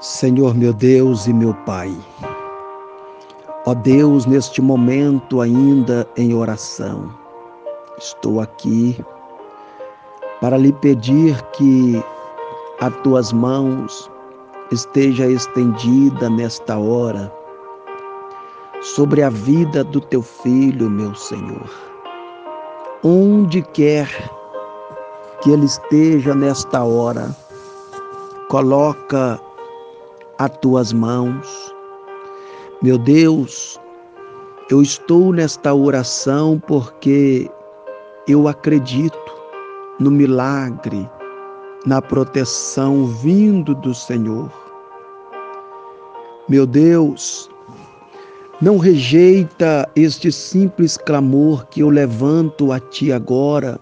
Senhor meu Deus e meu Pai, ó Deus, neste momento ainda em oração, estou aqui para lhe pedir que as tuas mãos esteja estendida nesta hora sobre a vida do teu filho, meu Senhor. Onde quer que ele esteja nesta hora, coloca a tuas mãos. Meu Deus, eu estou nesta oração porque eu acredito no milagre, na proteção vindo do Senhor. Meu Deus, não rejeita este simples clamor que eu levanto a Ti agora,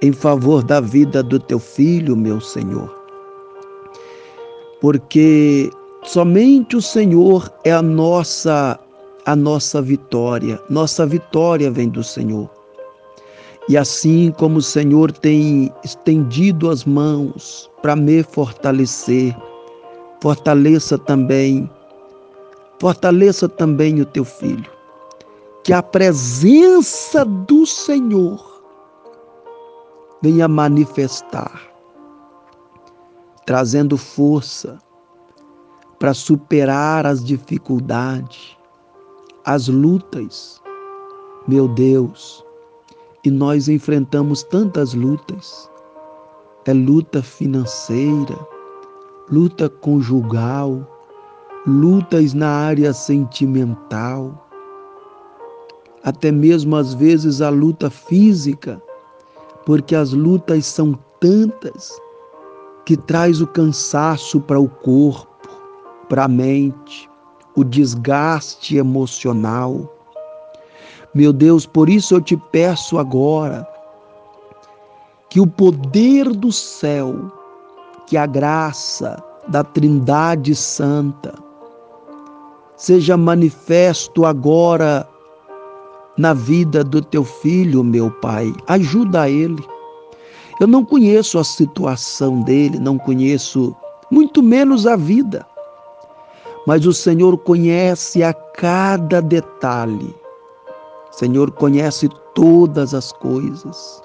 em favor da vida do Teu filho, meu Senhor porque somente o Senhor é a nossa a nossa vitória. Nossa vitória vem do Senhor. E assim como o Senhor tem estendido as mãos para me fortalecer, fortaleça também, fortaleça também o teu filho. Que a presença do Senhor venha manifestar trazendo força para superar as dificuldades, as lutas. Meu Deus, e nós enfrentamos tantas lutas. É luta financeira, luta conjugal, lutas na área sentimental, até mesmo às vezes a luta física, porque as lutas são tantas que traz o cansaço para o corpo, para a mente, o desgaste emocional. Meu Deus, por isso eu te peço agora que o poder do céu, que a graça da Trindade Santa seja manifesto agora na vida do teu filho, meu Pai. Ajuda ele eu não conheço a situação dele, não conheço muito menos a vida. Mas o Senhor conhece a cada detalhe. O Senhor conhece todas as coisas.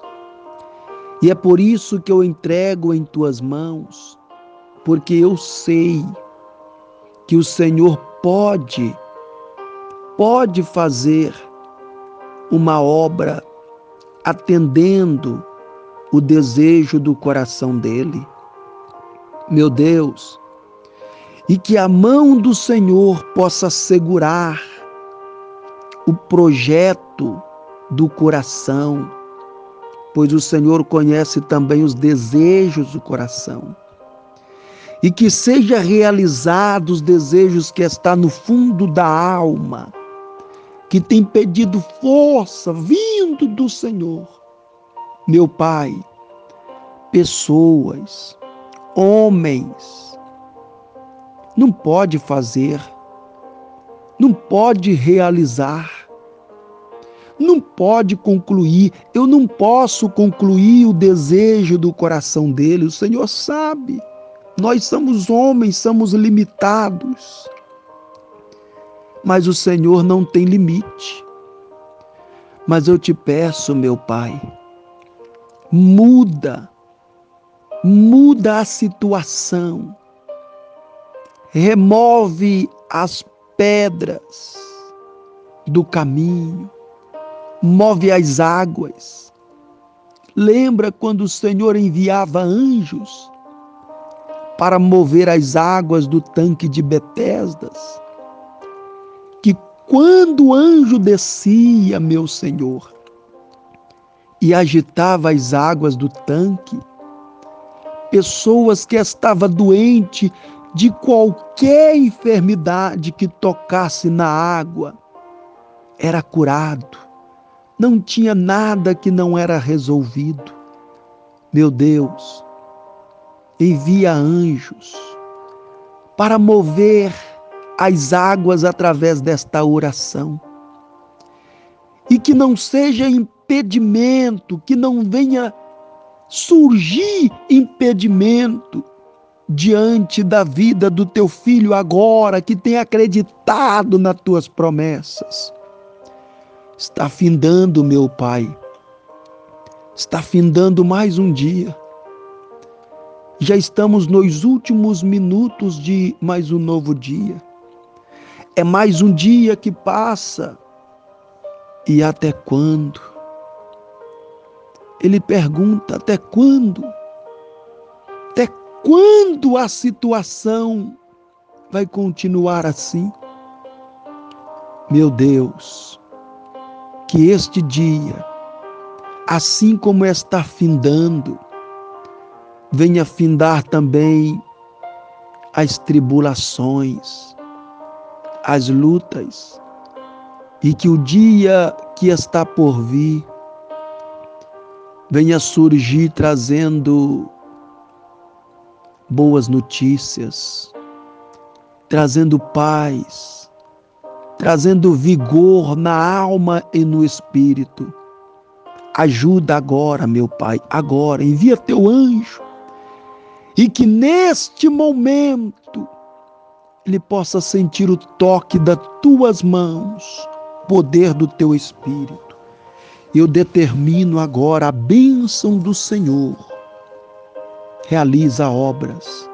E é por isso que eu entrego em tuas mãos, porque eu sei que o Senhor pode, pode fazer uma obra atendendo o desejo do coração dele. Meu Deus, e que a mão do Senhor possa segurar o projeto do coração, pois o Senhor conhece também os desejos do coração. E que seja realizado os desejos que está no fundo da alma, que tem pedido força vindo do Senhor meu Pai, pessoas, homens, não pode fazer, não pode realizar, não pode concluir. Eu não posso concluir o desejo do coração dele. O Senhor sabe. Nós somos homens, somos limitados. Mas o Senhor não tem limite. Mas eu te peço, meu Pai, muda, muda a situação, remove as pedras do caminho, move as águas. Lembra quando o Senhor enviava anjos para mover as águas do tanque de Betesdas? Que quando o anjo descia, meu Senhor, e agitava as águas do tanque. Pessoas que estavam doentes de qualquer enfermidade que tocasse na água, era curado. Não tinha nada que não era resolvido. Meu Deus, envia anjos para mover as águas através desta oração. E que não seja impedimento, que não venha surgir impedimento diante da vida do teu filho agora, que tem acreditado nas tuas promessas. Está findando, meu Pai. Está findando mais um dia. Já estamos nos últimos minutos de mais um novo dia. É mais um dia que passa. E até quando? Ele pergunta: até quando? Até quando a situação vai continuar assim? Meu Deus, que este dia, assim como está findando, venha findar também as tribulações, as lutas, e que o dia que está por vir venha surgir trazendo boas notícias, trazendo paz, trazendo vigor na alma e no espírito. Ajuda agora, meu Pai, agora, envia teu anjo e que neste momento ele possa sentir o toque das tuas mãos, poder do teu espírito eu determino agora a bênção do Senhor. Realiza obras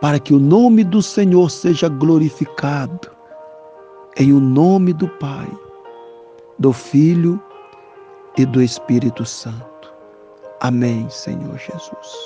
para que o nome do Senhor seja glorificado. Em o nome do Pai, do Filho e do Espírito Santo. Amém, Senhor Jesus.